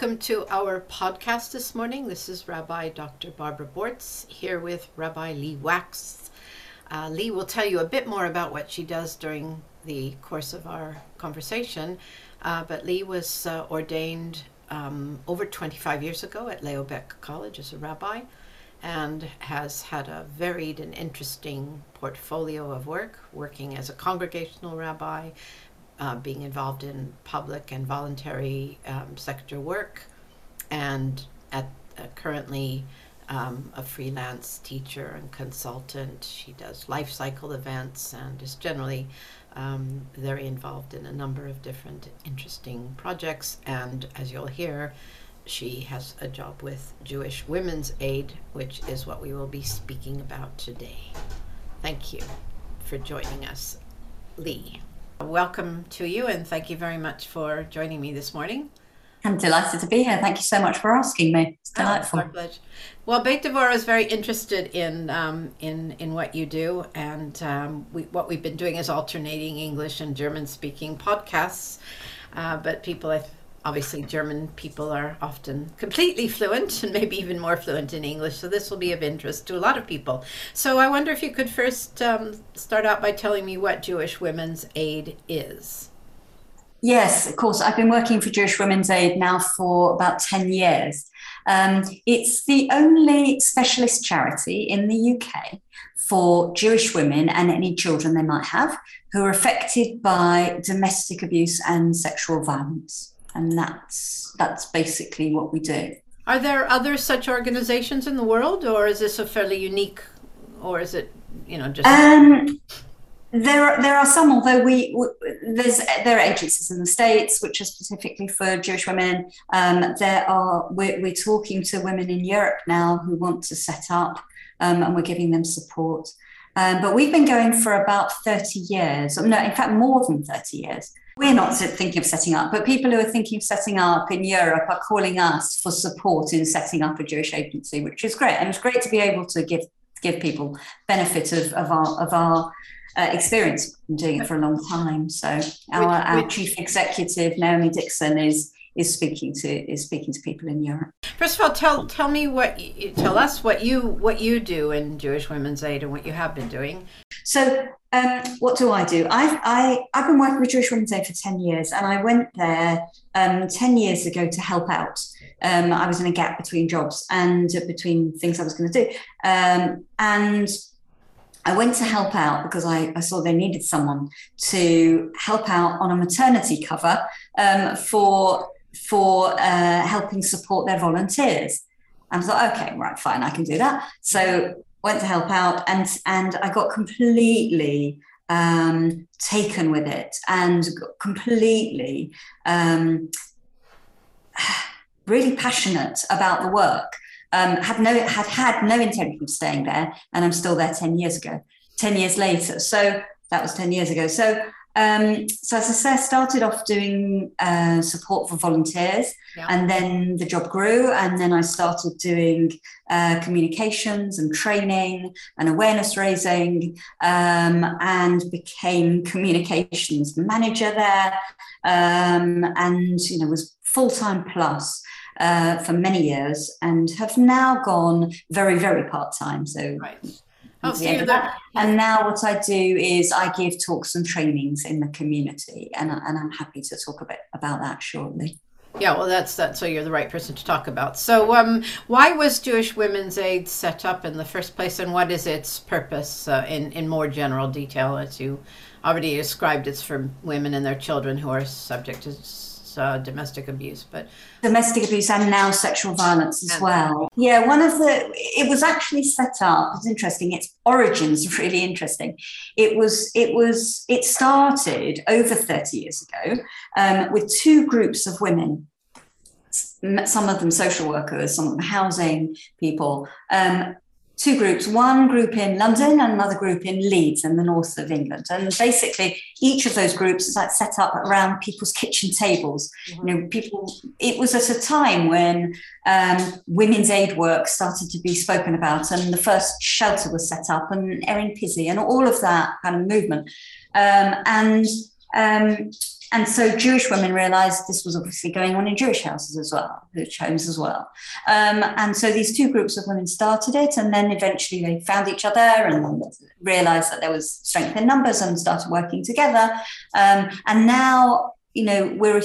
Welcome to our podcast this morning. This is Rabbi Dr. Barbara Borts here with Rabbi Lee Wax. Uh, Lee will tell you a bit more about what she does during the course of our conversation. Uh, but Lee was uh, ordained um, over 25 years ago at Leo Baeck College as a rabbi and has had a varied and interesting portfolio of work, working as a congregational rabbi, uh, being involved in public and voluntary um, sector work, and at uh, currently um, a freelance teacher and consultant. She does life cycle events and is generally um, very involved in a number of different interesting projects. And as you'll hear, she has a job with Jewish Women's Aid, which is what we will be speaking about today. Thank you for joining us, Lee. Welcome to you, and thank you very much for joining me this morning. I'm delighted to be here. Thank you so much for asking me. It's ah, delightful. Oh, it's well, Beit Devorah is very interested in um, in in what you do, and um, we, what we've been doing is alternating English and German speaking podcasts. Uh, but people, I obviously German people are often completely fluent and maybe even more fluent in English, so this will be of interest to a lot of people. So I wonder if you could first um, start out by telling me what Jewish Women's Aid is. Yes, of course. I've been working for Jewish Women's Aid now for about 10 years. Um, it's the only specialist charity in the UK for Jewish women and any children they might have who are affected by domestic abuse and sexual violence and that's that's basically what we do. Are there other such organizations in the world, or is this a fairly unique, or is it you know just? Um, there are, there are some, although we, we, there's there are agencies in the states which are specifically for Jewish women. Um, there are we're, we're talking to women in Europe now who want to set up, um, and we're giving them support. Um, but we've been going for about 30 years, no, in fact, more than 30 years. We're not thinking of setting up, but people who are thinking of setting up in Europe are calling us for support in setting up a Jewish agency, which is great. And it's great to be able to give give people benefit of, of our of our uh, experience from doing it for a long time. So our, our chief executive Naomi Dixon is is speaking to is speaking to people in Europe. First of all, tell tell me what you, tell us what you what you do in Jewish Women's Aid and what you have been doing. So, um, what do I do? I've I, I've been working with Jewish Women's for ten years, and I went there um, ten years ago to help out. Um, I was in a gap between jobs and between things I was going to do, um, and I went to help out because I, I, saw they needed someone to help out on a maternity cover um, for for uh, helping support their volunteers. And I thought, okay, right, fine, I can do that. So went to help out, and and I got completely um, taken with it, and completely um, really passionate about the work. Um, had no had had no intention of staying there, and I'm still there ten years ago. Ten years later, so that was ten years ago. So um, so as I said, I started off doing uh, support for volunteers, yeah. and then the job grew, and then I started doing uh, communications and training and awareness raising, um, and became communications manager there, um, and you know was full time plus. Uh, for many years and have now gone very, very part time. So right. Oh, so and now what I do is I give talks and trainings in the community, and, and I'm happy to talk a bit about that shortly. Yeah, well, that's that. So you're the right person to talk about. So, um, why was Jewish Women's Aid set up in the first place, and what is its purpose uh, in in more general detail? As you already described, it's for women and their children who are subject to uh, domestic abuse, but domestic abuse and now sexual violence as well. Yeah, one of the it was actually set up. It's interesting. Its origins are really interesting. It was it was it started over thirty years ago um, with two groups of women. Some of them social workers, some of them housing people, um, two groups, one group in London and another group in Leeds in the north of England. And basically, each of those groups is like set up around people's kitchen tables. Mm-hmm. You know, people, it was at a time when um, women's aid work started to be spoken about and the first shelter was set up and Erin Pizzey and all of that kind of movement. Um, and um, and so Jewish women realized this was obviously going on in Jewish houses as well, Jewish homes as well. Um, and so these two groups of women started it, and then eventually they found each other and realized that there was strength in numbers and started working together. Um, and now you know, we're a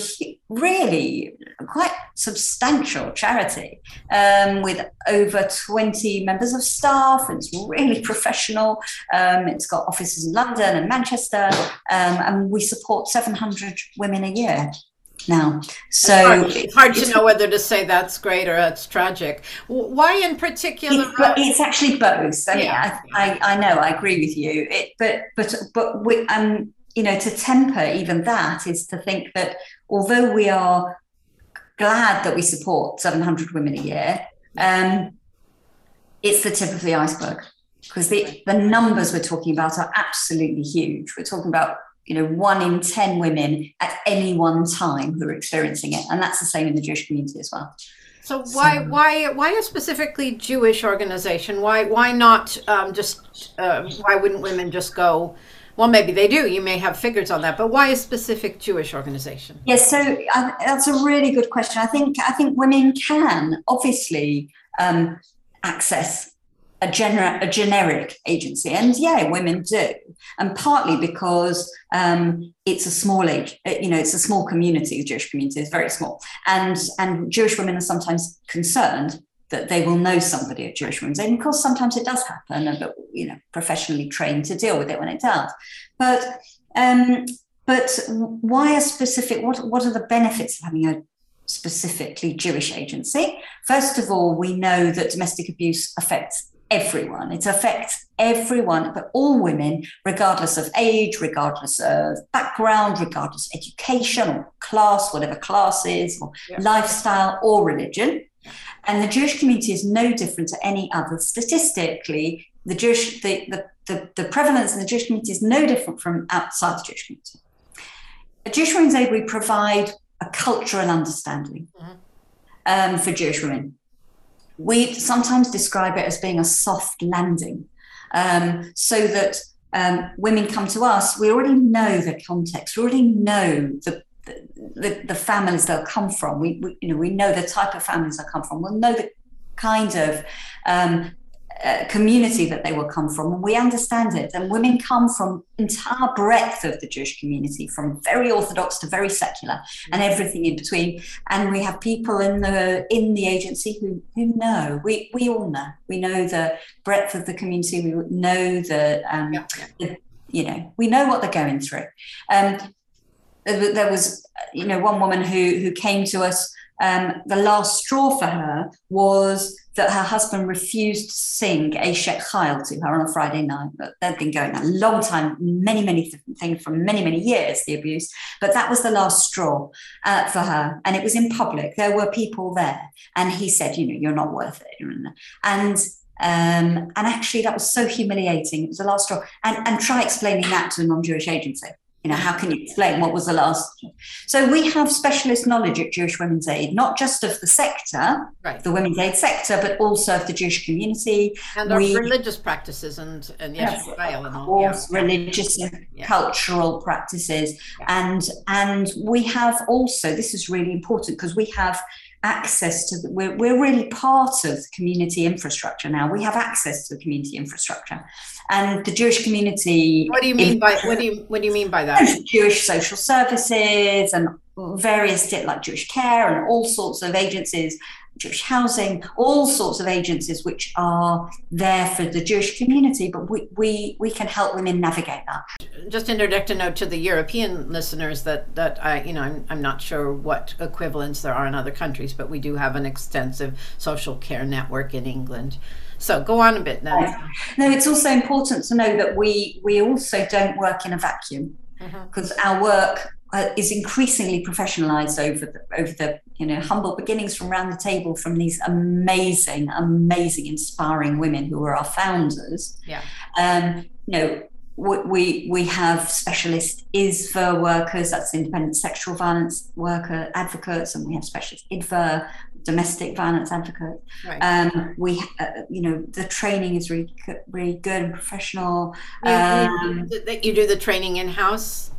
really quite substantial charity um, with over 20 members of staff. And It's really professional. Um, it's got offices in London and Manchester, um, and we support 700 women a year now. So it's hard, hard to know whether to say that's great or that's tragic. Why in particular? It, but it's actually both. I, yeah. I, I, I, know, I agree with you. It, but but but we, um, you know, to temper even that is to think that although we are glad that we support 700 women a year, um, it's the tip of the iceberg. Because the, the numbers we're talking about are absolutely huge. We're talking about you know one in 10 women at any one time who are experiencing it. And that's the same in the jewish community as well. So why so, why why a specifically jewish organization? Why why not um, just uh, why wouldn't women just go well, maybe they do. You may have figures on that, but why a specific Jewish organization? Yes, so uh, that's a really good question. I think I think women can obviously um, access a, a generic agency, and yeah, women do, and partly because um, it's a small age, uh, you know, it's a small community. The Jewish community is very small, and and Jewish women are sometimes concerned that they will know somebody at Jewish Women's Aid. And of course, sometimes it does happen, but you know, professionally trained to deal with it when it does. But um, but why a specific? What what are the benefits of having a specifically Jewish agency? First of all, we know that domestic abuse affects everyone. It affects everyone, but all women, regardless of age, regardless of background, regardless of education or class, whatever class is, or yeah. lifestyle or religion. And the Jewish community is no different to any other. Statistically, the Jewish the, the, the, the prevalence in the Jewish community is no different from outside the Jewish community. At Jewish Women's Aid, we provide a cultural understanding mm-hmm. um, for Jewish women. We sometimes describe it as being a soft landing, um, so that um, women come to us. We already know the context. We already know the the, the families they'll come from. We, we, you know we know the type of families they'll come from. We'll know the kind of um, uh, community that they will come from, and we understand it. And women come from entire breadth of the Jewish community, from very orthodox to very secular, and everything in between. And we have people in the in the agency who who know. We we all know. We know the breadth of the community. We know the, um, yeah. the you know we know what they're going through. Um, there was you know one woman who who came to us um, the last straw for her was that her husband refused to sing Eishet Chayil to her on a Friday night. But they'd been going a long time, many, many things for many, many years, the abuse. But that was the last straw uh, for her. And it was in public. There were people there. And he said, you know, you're not worth it. And um, and actually, that was so humiliating. It was the last straw. And, and try explaining that to a non Jewish agency you know, how can you explain what was the last? So we have specialist knowledge at Jewish Women's Aid, not just of the sector, right. the Women's Aid sector, but also of the Jewish community. And we, religious practices and, and yes, all. Course, yeah. religious and yeah. cultural practices. Yeah. And, and we have also, this is really important because we have access to the, we're, we're really part of the community infrastructure now. We have access to the community infrastructure. And the jewish community what do you mean by what do you what do you mean by that? Jewish social services and various like jewish care and all sorts of agencies Jewish housing, all sorts of agencies which are there for the Jewish community, but we, we, we can help women navigate that. Just interject a note to the European listeners that, that I, you know, I'm, I'm not sure what equivalents there are in other countries, but we do have an extensive social care network in England. So go on a bit now. No, it's also important to know that we we also don't work in a vacuum because mm-hmm. our work uh, is increasingly professionalized over the over the you know humble beginnings from around the table from these amazing amazing inspiring women who are our founders yeah um you know we we have specialist ISVA workers, that's independent sexual violence worker advocates, and we have specialist IDVA, domestic violence advocates. Right. Um, we, uh, you know, the training is really really good and professional. Um, you do the training in house.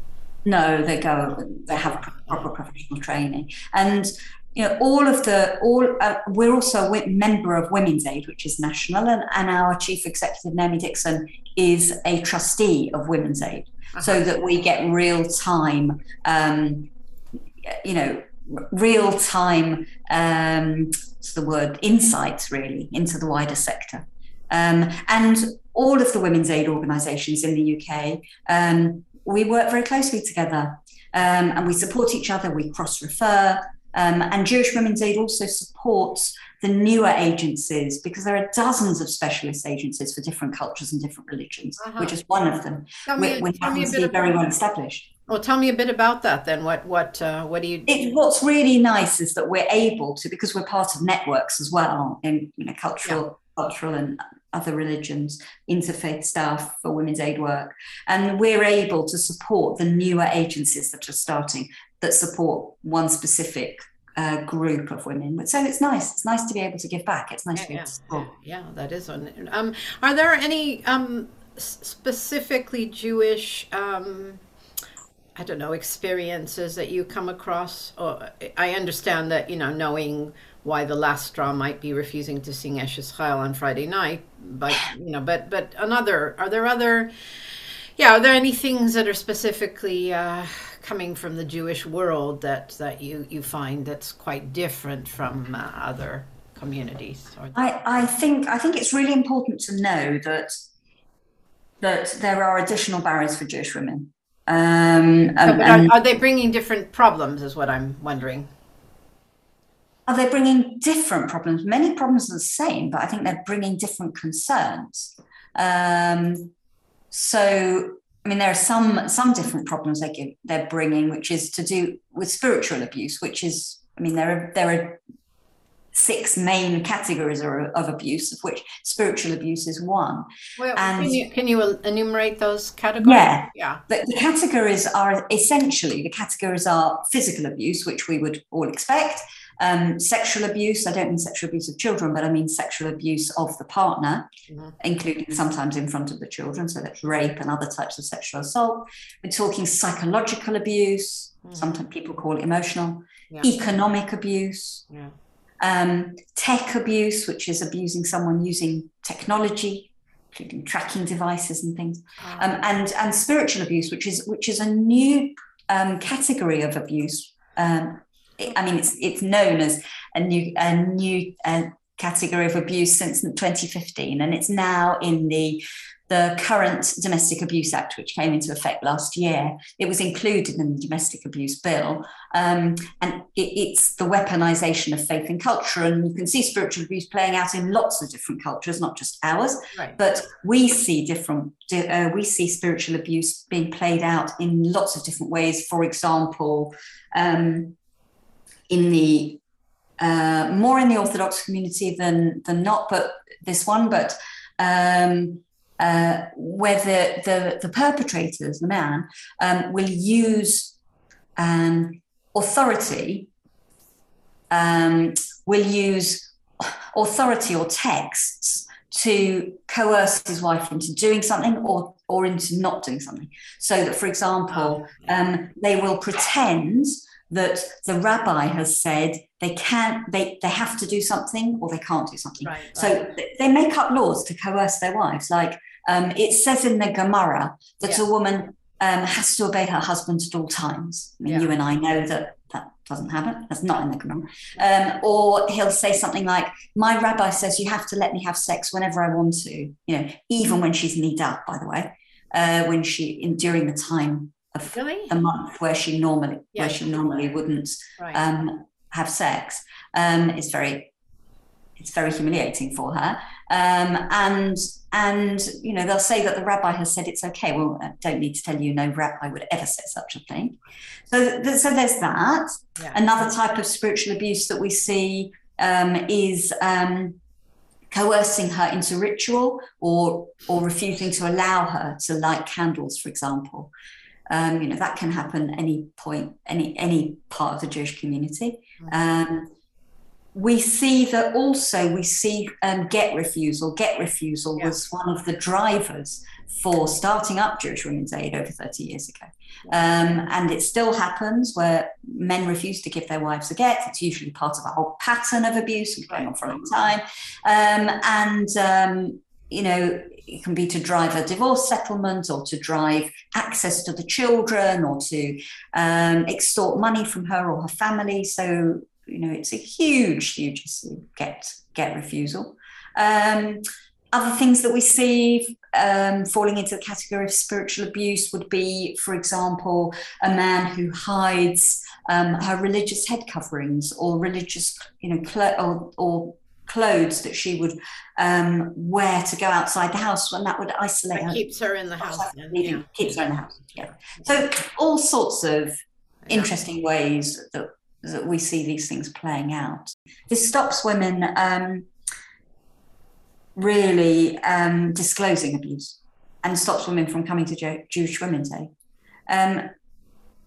No, they go. They have proper professional training, and you know all of the all. Uh, we're also a member of Women's Aid, which is national, and, and our chief executive Naomi Dixon is a trustee of Women's Aid, uh-huh. so that we get real time. Um, you know, real time. Um, what's the word? Insights really into the wider sector. Um, and all of the women's aid organisations in the UK um, we work very closely together um, and we support each other, we cross refer. Um, and Jewish Women's Aid also supports the newer agencies because there are dozens of specialist agencies for different cultures and different religions, uh-huh. which is one of them. Tell me, we, tell me a bit very well established. Well, tell me a bit about that then. What what uh, what do you? It, what's really nice is that we're able to because we're part of networks as well in you know cultural yeah. cultural and other religions, interfaith staff for women's aid work. And we're able to support the newer agencies that are starting that support one specific uh, group of women. But so it's nice. It's nice to be able to give back. It's nice yeah, to be able to support. Yeah, that is one. Um, are there any um, specifically Jewish? Um, I don't know experiences that you come across. Or I understand that you know knowing why the last straw might be refusing to sing Eishet Chayil on Friday night. But you know, but but another. Are there other? Yeah, are there any things that are specifically uh, coming from the Jewish world that that you you find that's quite different from uh, other communities? I I think I think it's really important to know that that there are additional barriers for Jewish women. Um, um, are, are, they bringing different problems? Is what I'm wondering are they bringing different problems? Many problems are the same, but I think they're bringing different concerns. Um, so, I mean, there are some some different problems they give, they're bringing, which is to do with spiritual abuse, which is, I mean, there are there are six main categories of abuse, of which spiritual abuse is one. Well, and can you, can you enumerate those categories? Yeah, yeah. The, the, categories are essentially the categories are physical abuse, which we would all expect. Um, sexual abuse, I don't mean sexual abuse of children, but I mean sexual abuse of the partner, mm-hmm. including sometimes in front of the children. So that's rape and other types of sexual assault. We're talking psychological abuse, mm-hmm. sometimes people call it emotional, yeah. economic abuse. Yeah. Um, tech abuse, which is abusing someone using technology, including tracking devices and things, oh. um, and and spiritual abuse, which is which is a new um, category of abuse, um, I mean, it's it's known as a new a new uh, category of abuse since 2015, and it's now in the the current Domestic Abuse Act, which came into effect last year. It was included in the Domestic Abuse Bill, um, and it, it's the weaponization of faith and culture. And you can see spiritual abuse playing out in lots of different cultures, not just ours. Right. But we see different. Uh, we see spiritual abuse being played out in lots of different ways. For example. Um, in the uh, more in the Orthodox community than than not, but this one, but um, uh, where the, the, the perpetrators, the man, um, will use um, authority, um, will use authority or texts to coerce his wife into doing something or or into not doing something. So that, for example, oh, um, they will pretend that the rabbi has said they can't they they have to do something or they can't do something right, right. so they make up laws to coerce their wives like um, it says in the gemara that yeah. a woman um, has to obey her husband at all times I mean, yeah. you and i know that that doesn't happen. That's not in the Quran. Um, or he'll say something like, "My rabbi says you have to let me have sex whenever I want to." You know, even when she's niddah, by the way, uh, when she in during the time of Really? the month where she normally Yeah. where she normally wouldn't Right. um, have sex. Um, it's very it's very humiliating for her. Um, and and you know they'll say that the rabbi has said it's okay. Well, I don't need to tell you, no rabbi would ever say such a thing. So th- so there's that. Yeah. Another type of spiritual abuse that we see um, is. Um, coercing her into ritual or or refusing to allow her to light candles for example um, you know that can happen any point any any part of the jewish community. Um, we see that also we see um, get refusal. Get refusal Yeah. was one of the drivers for starting up jewish women's aid over 30 years ago. Um, and it still happens where men refuse to give their wives a get. It's usually part of a whole pattern of abuse and going on for a long time. Um, and um, you know it can be to drive a divorce settlement or to drive access to the children or to um, extort money from her or her family. So you know it's a huge huge issue get get refusal. Um, other things that we see um, falling into the category of spiritual abuse would be, for example, a man who hides um, her religious head coverings or religious, you know, clo- or, or clothes that she would um, wear to go outside the house, and that would isolate That her. keeps her in the house. then, yeah. Keeps her in the house. Yeah. So all sorts of interesting ways that that we see these things playing out. This stops women um, really um, disclosing abuse and stops women from coming to Jew- Jewish Women's Aid. Um,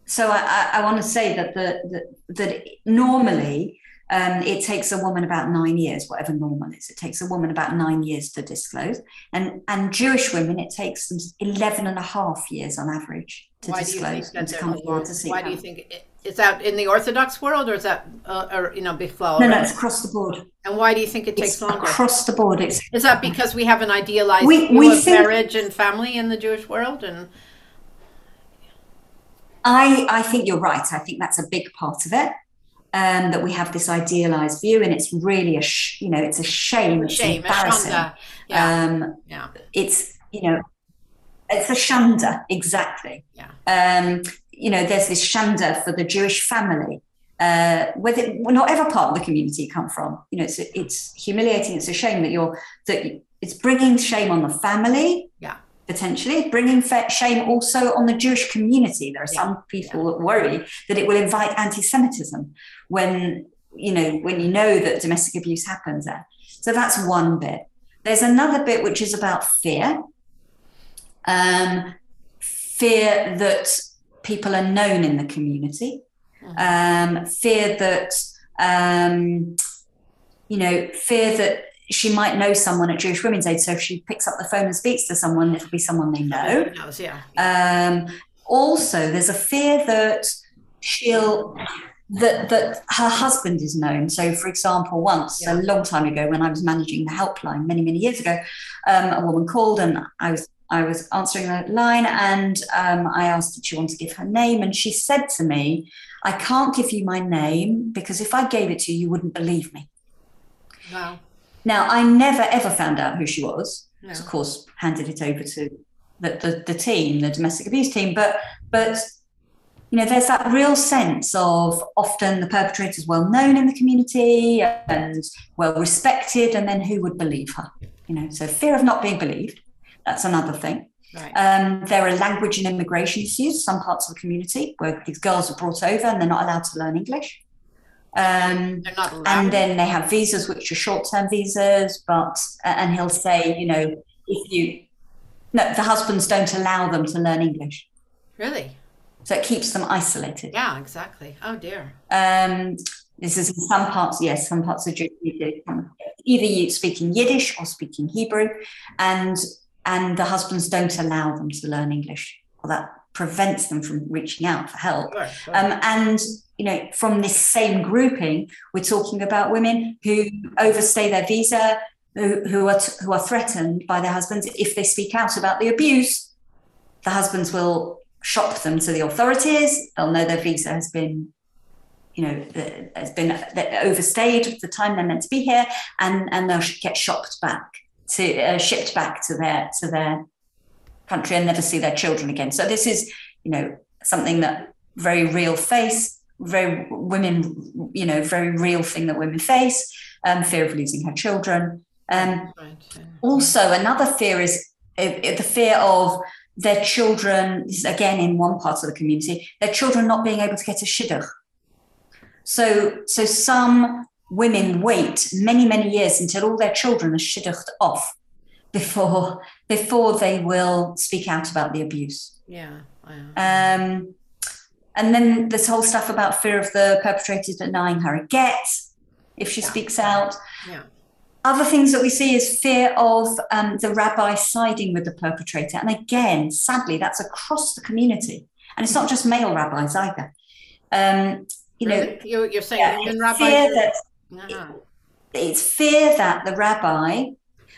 so I, I, I want to say that the, the that normally um, it takes a woman about nine years, whatever normal is. It takes a woman about nine years to disclose, and and Jewish women it takes them 11 and a half years on average to Why do you think disclose that and to come forward to see Why do you think it, is that in the Orthodox world or is that uh, or you know before? No, no, it's across the board. And why do you think it takes It's longer? across the board. It's Is that because we have an idealized We- view we of think- marriage and family in the Jewish world? And I, I think you're right. I think that's a big part of it. Um, that we have this idealized view, and it's really a sh- you know it's a shame. It's shame, a embarrassing. shanda. Yeah, Um, yeah, it's you know it's a shanda exactly. Yeah. Um, you know, there's this shanda for the Jewish family. Uh, whether whatever part of the community you come from, you know, it's it's humiliating. It's a shame that you're that it's bringing shame on the family. Yeah. Potentially bringing shame also on the Jewish community. There are Yeah. some people that worry that it will invite anti-Semitism when you know when you know that domestic abuse happens there. So that's one bit. There's another bit which is about fear. Um, fear that people are known in the community. Um, fear that um, you know, fear that she might know someone at Jewish Women's Aid. So if she picks up the phone and speaks to someone, it'll be someone they know. Knows, yeah. Um, also, there's a fear that she'll that that her husband is known. So, for example, once Yeah. a long time ago, when I was managing the helpline many many years ago, um, a woman called and I was I was answering the line and um, I asked did she want to give her name and she said to me, "I can't give you my name because if I gave it to you, you wouldn't believe me." Wow. Now, I never ever found out who she was. No. Of course, handed it over to the, the, the team, the domestic abuse team. But but you know, there's that real sense of often the perpetrator is well known in the community and well respected, and then who would believe her? You know, so fear of not being believed. That's another thing. Right. Um, there are language and immigration issues. Some parts of the community where these girls are brought over and they're not allowed to learn English. Um, They're not allowed. and then they have visas which are short-term visas but and he'll say you know if you no the husbands don't allow them to learn english really? So it keeps them isolated Yeah, exactly. Oh dear. um this is in some parts yes some parts of Germany either you speaking yiddish or speaking hebrew and and the husbands don't allow them to learn english or that prevents them from reaching out for help Sure, sure. um, and you know, from this same grouping, we're talking about women who overstay their visa, who, who are t- who are threatened by their husbands. If they speak out about the abuse, the husbands will shop them to the authorities. They'll know their visa has been, you know, has been overstayed the time they're meant to be here, and and they'll get shopped back to uh, shipped back to their to their country and never see their children again. So this is, you know, something that very real face, very women, you know, very real thing that women face. Um, fear of losing her children. Um. Also, another fear is the fear of their children, this is again in one part of the community, their children not being able to get a shidduch. So, so some women wait many, many years until all their children are shidduched off before before they will speak out about the abuse. Yeah. Um, and then this whole stuff about fear of the perpetrator denying her a get if she yeah. speaks out. Yeah. Other things that we see is fear of um, the rabbi siding with the perpetrator. And again, sadly, that's across the community. And it's not just male rabbis either. Um, you know, you're, you're saying yeah, rabbis? Fear that, uh-huh. it's fear that the rabbi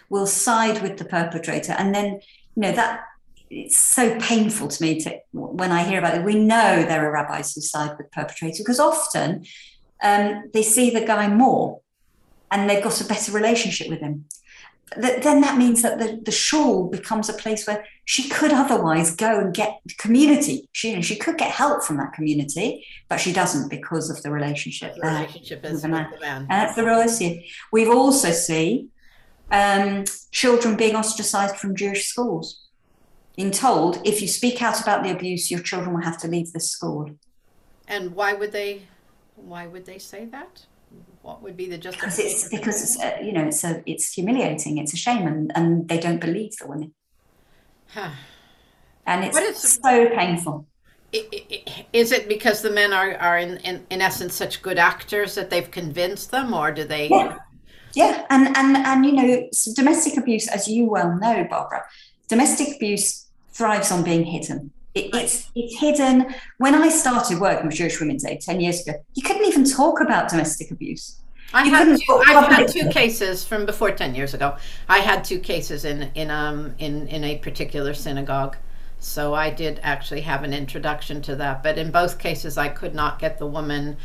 will side with the perpetrator. And then, you know, that it's so painful to me to when I hear about it. We know there are rabbis who side with perpetrators because often um, they see the guy more and they've got a better relationship with him. then that means that the, the shul becomes a place where she could otherwise go and get community. She, you know, she could get help from that community, but she doesn't because of the relationship. The relationship is with the man. And that's the real issue. We've also seen um, children being ostracized from Jewish schools, being told if you speak out about the abuse, your children will have to leave the school. And why would they? Why would they say that? What would be the justification? Because it's because it's a, you know it's a it's humiliating. It's a shame, and and they don't believe the women. and it's so painful. Is it because the men are, are in, in, in essence such good actors that they've convinced them, or do they? Yeah, yeah, and and and you know, domestic abuse, as you well know, Barbara, domestic abuse thrives on being hidden. It, it's it's hidden. When I started working with Jewish Women's Aid ten years ago, you couldn't even talk about domestic abuse. I you had two, I've had two cases from before ten years ago. I had two cases in in um in in a particular synagogue, so I did actually have an introduction to that. But in both cases, I could not get the woman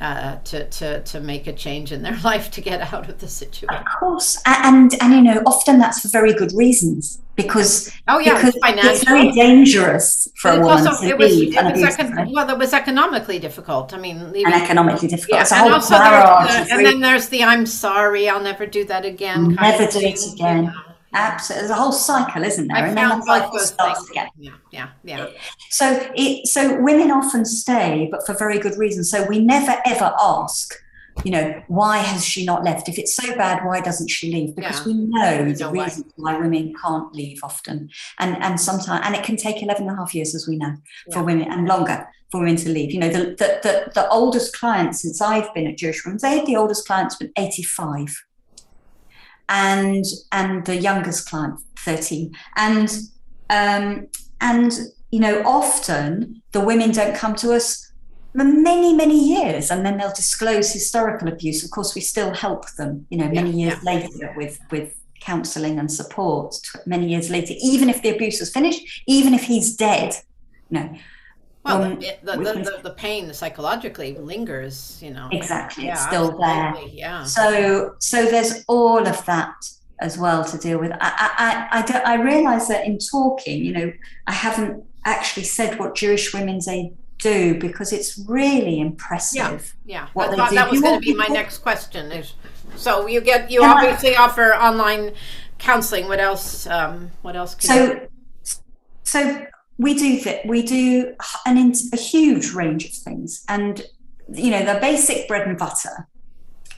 uh, to, to, to make a change in their life to get out of the situation. Of course, and and you know, often that's for very good reasons because oh yeah, because it's, it's very dangerous for a woman also, to it was, leave. It was econ- well, it was economically difficult. I mean, leaving, and economically difficult. Yeah, and also the, and then there's the "I'm sorry, I'll never do that again." Never do it again. You know. Absolutely, there's a whole cycle, isn't there? I and then the cycle starts again. Yeah, yeah, yeah. So it so women often stay, but for very good reasons. So we never ever ask, you know, why has she not left? If it's so bad, why doesn't she leave? Because yeah. we know the reasons why women can't leave often, and and sometimes and it can take 11 and a half years, as we know, yeah. for women and longer for women to leave. You know, the the the, the oldest client since I've been at Jewish Women's Aid, the oldest client's been 85 and and the youngest client 13 and um, and you know often the women don't come to us for many many years and then they'll disclose historical abuse. Of course we still help them you know many yeah, years yeah. later with with counseling and support many years later even if the abuse was finished even if he's dead you know well, um, the, the, the, the, pain psychologically lingers, you know. Exactly, yeah, it's still there. Yeah. So, so there's all of that as well to deal with. I, I, I, I realize that in talking, you know, I haven't actually said what Jewish Women's Aid do because it's really impressive. Yeah, yeah. What I thought that was going to be my next question. Is so you get you obviously offer online counseling. What else? Um, what else? so, so we do that. We do an a huge range of things, and you know the basic bread and butter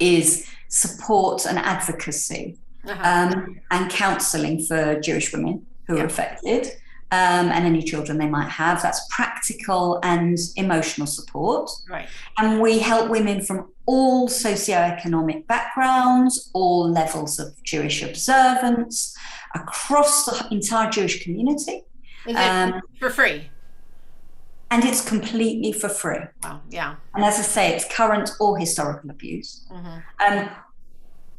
is support and advocacy uh-huh. um, and counselling for Jewish women who yeah. are affected. Um, and any children they might have. That's practical and emotional support. Right. And we help women from all socioeconomic backgrounds, all levels of Jewish observance, across the entire Jewish community. Um, for free? And it's completely for free. Wow, yeah. And as I say, it's current or historical abuse. Mm-hmm. Um,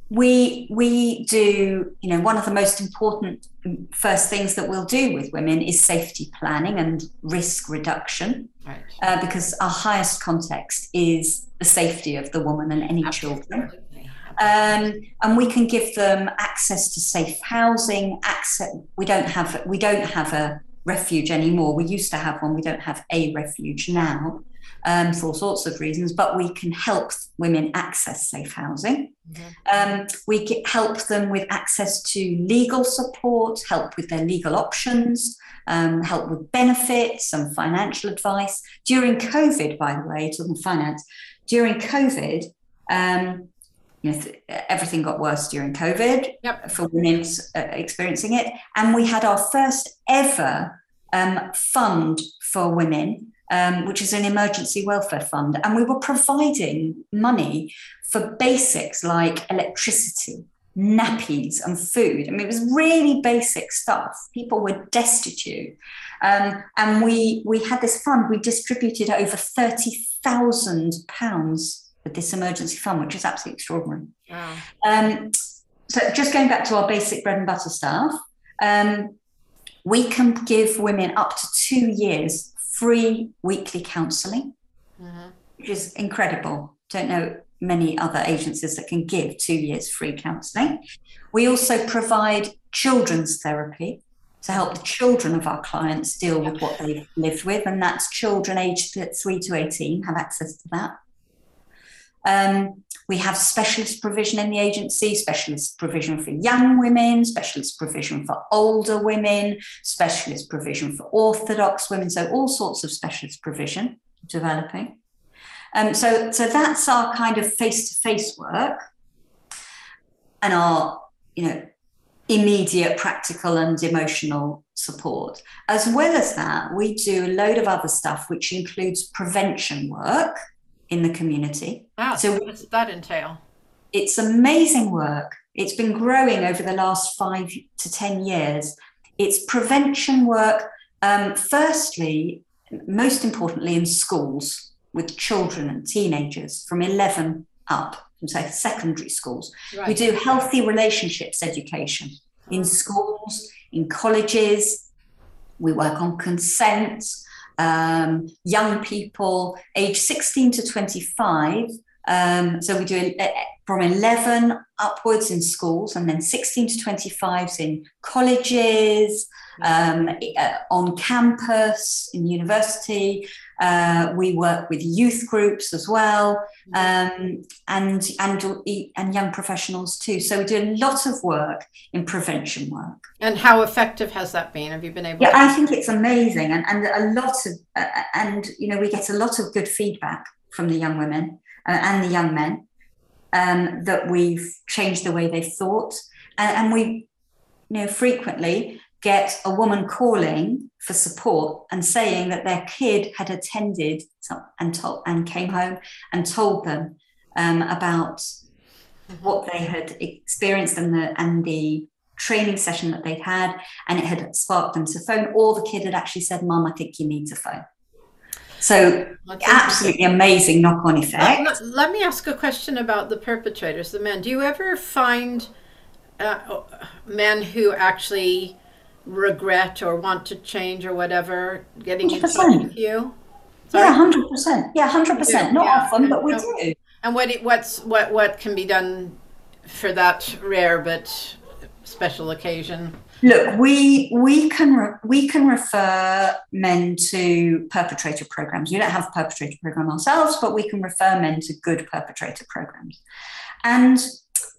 we we do you know one of the most important first things that we'll do with women is safety planning and risk reduction right. uh, because our highest context is the safety of the woman and any Absolutely. children um, and we can give them access to safe housing access we don't have we don't have a refuge anymore we used to have one we don't have a refuge now um, for all sorts of reasons, but we can help women access safe housing. Mm-hmm. Um, we can help them with access to legal support, help with their legal options, um, help with benefits and financial advice. During COVID, by the way, talking finance, during COVID, um, you know, everything got worse during COVID yep. for women uh, experiencing it. And we had our first ever um, fund for women um, which is an emergency welfare fund. And we were providing money for basics like electricity, nappies, and food. I mean, it was really basic stuff. People were destitute. Um, and we, we had this fund, we distributed over £30,000 with this emergency fund, which is absolutely extraordinary. Wow. Um, so, just going back to our basic bread and butter stuff, um, we can give women up to two years free weekly counselling, mm-hmm. which is incredible. Don't know many other agencies that can give two years free counselling. We also provide children's therapy to help the children of our clients deal with what they've lived with, and that's children aged three to 18 have access to that. Um, we have specialist provision in the agency, specialist provision for young women, specialist provision for older women, specialist provision for Orthodox women. So all sorts of specialist provision developing. Um, so, so that's our kind of face-to-face work and our, you know, immediate practical and emotional support. As well as that, we do a load of other stuff, which includes prevention work in the community. Wow. So what does that entail? It's amazing work. It's been growing over the last five to 10 years. It's prevention work, um, firstly, most importantly, in schools with children and teenagers from 11 up, from say secondary schools. Right. We do healthy relationships education in schools, in colleges. We work on consent um, young people age 16 to 25. Um, so we do from 11 upwards in schools and then 16 to 25s in colleges, um, uh, on campus, in university. Uh, we work with youth groups as well, um, and and and young professionals too. So we do a lot of work in prevention work. And how effective has that been? Have you been able? Yeah, to- I think it's amazing, and and a lot of uh, and you know we get a lot of good feedback from the young women uh, and the young men um, that we've changed the way they've thought, and, and we you know frequently get a woman calling for support and saying that their kid had attended and told and came home and told them um, about mm-hmm. what they had experienced and the and the training session that they'd had and it had sparked them to phone. Or the kid had actually said mom i think you need to phone. So absolutely amazing knock-on effect. uh, let me ask a question about the perpetrators the men. Do you ever find uh, men who actually regret or want to change or whatever getting 100%. in touch with you? Sorry? Yeah, hundred percent. Yeah, hundred percent. Not yeah. often, but we do. And what what's what what can be done for that rare but special occasion? Look, we we can re- we can refer men to perpetrator programs. We don't have a perpetrator program ourselves, but we can refer men to good perpetrator programs. And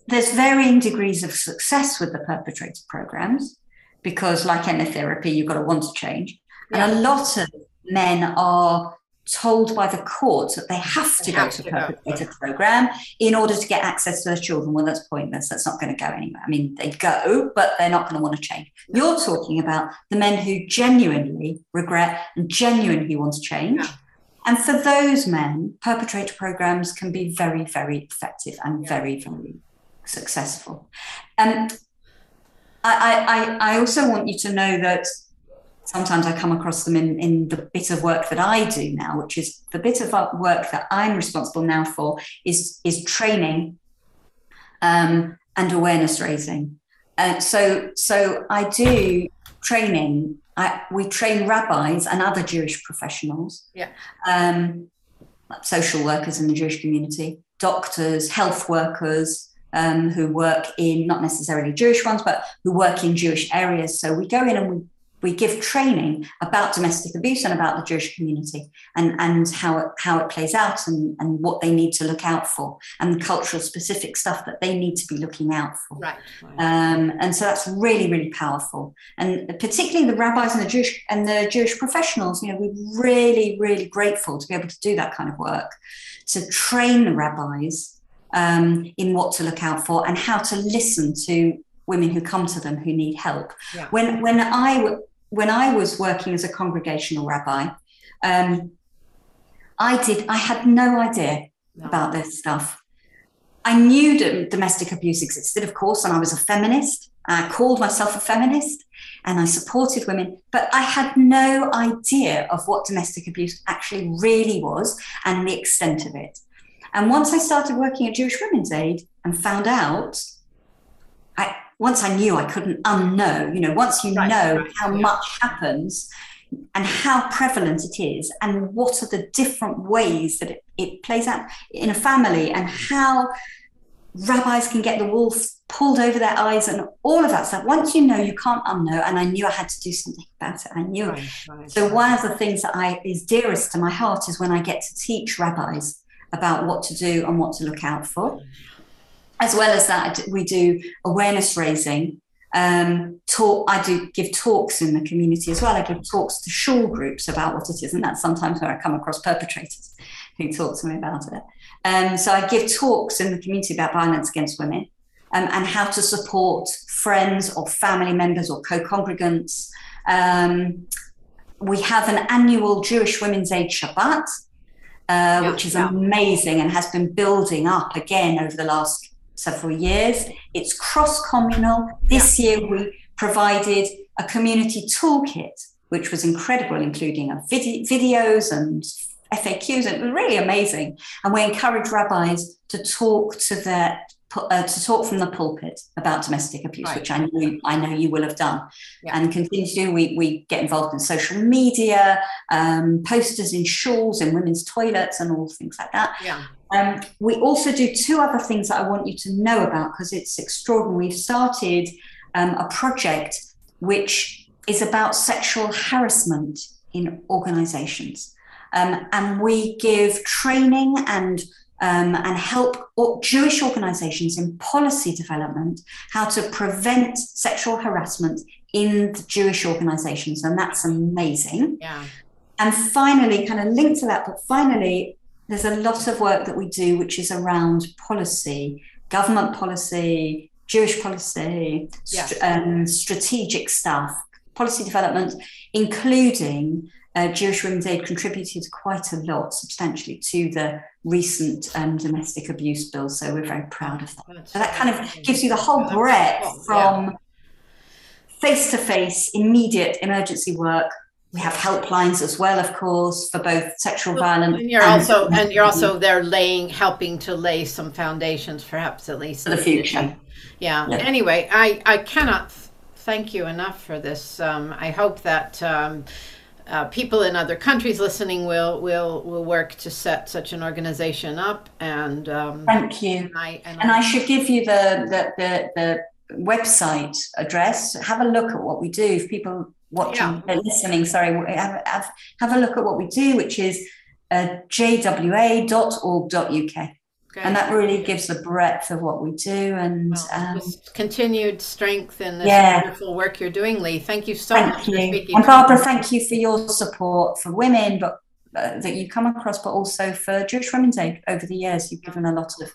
there's varying degrees of success with the perpetrator programs because, like any therapy, you've got to want to change. Yeah. And a lot of men are told by the court that they have to they go have to a perpetrator program in order to get access to their children. Well, that's pointless. That's not going to go anywhere. I mean, they go, but they're not going to want to change. You're talking about the men who genuinely regret and genuinely want to change. Yeah. And for those men, perpetrator programs can be very, very effective and very, very successful. Um, I, I, I also want you to know that sometimes I come across them in, in the bit of work that I do now, which is the bit of work that I'm responsible now for is, is training um, and awareness raising. Uh, so, so I do training. I, we train rabbis and other Jewish professionals, yeah. um, social workers in the Jewish community, doctors, health workers, um, who work in not necessarily Jewish ones, but who work in Jewish areas. So we go in and we we give training about domestic abuse and about the Jewish community and, and how, it, how it plays out and, and what they need to look out for and the cultural specific stuff that they need to be looking out for. Right. Um, and so that's really, really powerful. And particularly the rabbis and the Jewish and the Jewish professionals, you know, we're really, really grateful to be able to do that kind of work, to train the rabbis um, in what to look out for and how to listen to women who come to them who need help. Yeah. When when I when I was working as a congregational rabbi, um, I did. I had no idea no. about this stuff. I knew that domestic abuse existed, of course, and I was a feminist. I called myself a feminist, and I supported women, but I had no idea of what domestic abuse actually really was and the extent of it. And once I started working at Jewish Women's Aid and found out, I once I knew I couldn't unknow, you know, once you right, know right, how yeah. much happens and how prevalent it is and what are the different ways that it, it plays out in a family and how rabbis can get the wool pulled over their eyes and all of that stuff. Once you know, you can't unknow. And I knew I had to do something about it. I knew right, it. So one of the things that I is dearest to my heart is when I get to teach rabbis about what to do and what to look out for as well as that, we do awareness raising. Um, talk. I do give talks in the community as well. I give talks to shul groups about what it is, and that's sometimes where I come across perpetrators who talk to me about it. Um, so I give talks in the community about violence against women um, and how to support friends or family members or co-congregants. Um, we have an annual Jewish Women's Aid Shabbat, uh, yeah, which is yeah. amazing and has been building up again over the last several years. It's cross communal. This yeah. year we provided a community toolkit, which was incredible, including vid- videos and FAQs. And it was really amazing. And we encourage rabbis to talk to their uh, to talk from the pulpit about domestic abuse, right. which I know I know you will have done, yeah. and continue to do. We we get involved in social media, um, posters in shuls, in women's toilets, and all things like that. Yeah. Um, we also do two other things that I want you to know about because it's extraordinary. We've started um, a project which is about sexual harassment in organizations. Um, and we give training and um, and help Jewish organizations in policy development how to prevent sexual harassment in the Jewish organizations. And that's amazing. Yeah. And finally, kind of linked to that, but finally, there's a lot of work that we do which is around policy, government policy, Jewish policy, yeah. st- um, strategic stuff, policy development, including uh, Jewish Women's Aid contributed quite a lot, substantially, to the recent um, domestic abuse bill. So we're very proud of that. So that kind of gives you the whole breadth from face to face, immediate emergency work we have helplines as well, of course, for both sexual violence. And you're and also and you're also there laying, helping to lay some foundations, perhaps at least for the future. Yeah. yeah. Anyway, I I cannot thank you enough for this. Um, I hope that. Um, uh, people in other countries listening will will will work to set such an organization up and um, thank you and I, and, and I, I, should give you the, the the the website address have a look at what we do if people watching, yeah. listening, sorry, have, have, have, a look at what we do, which is uh, jwa.org.uk. Okay. And that really gives the breadth of what we do and well, um, continued strength in this yeah. wonderful work you're doing, Lee. Thank you so thank much you. And Barbara, thank you for your support for women, but uh, that you come across, but also for Jewish Women's Aid over the years. You've given a lot of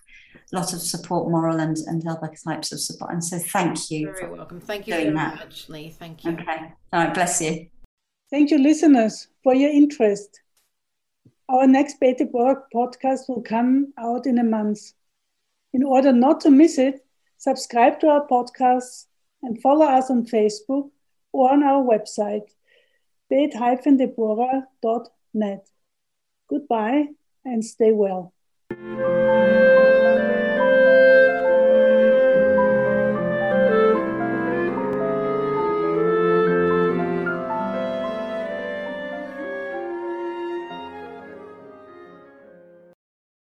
lot of support, moral and, and other types of support. And so thank you. Very welcome. Thank you very that. much, Lee. Thank you. Okay. All right. Bless you. Thank you, listeners, for your interest. Our next Beit Deborah podcast will come out in a month. In order not to miss it, subscribe to our podcasts and follow us on Facebook or on our website, beit-deborah.net. Goodbye and stay well.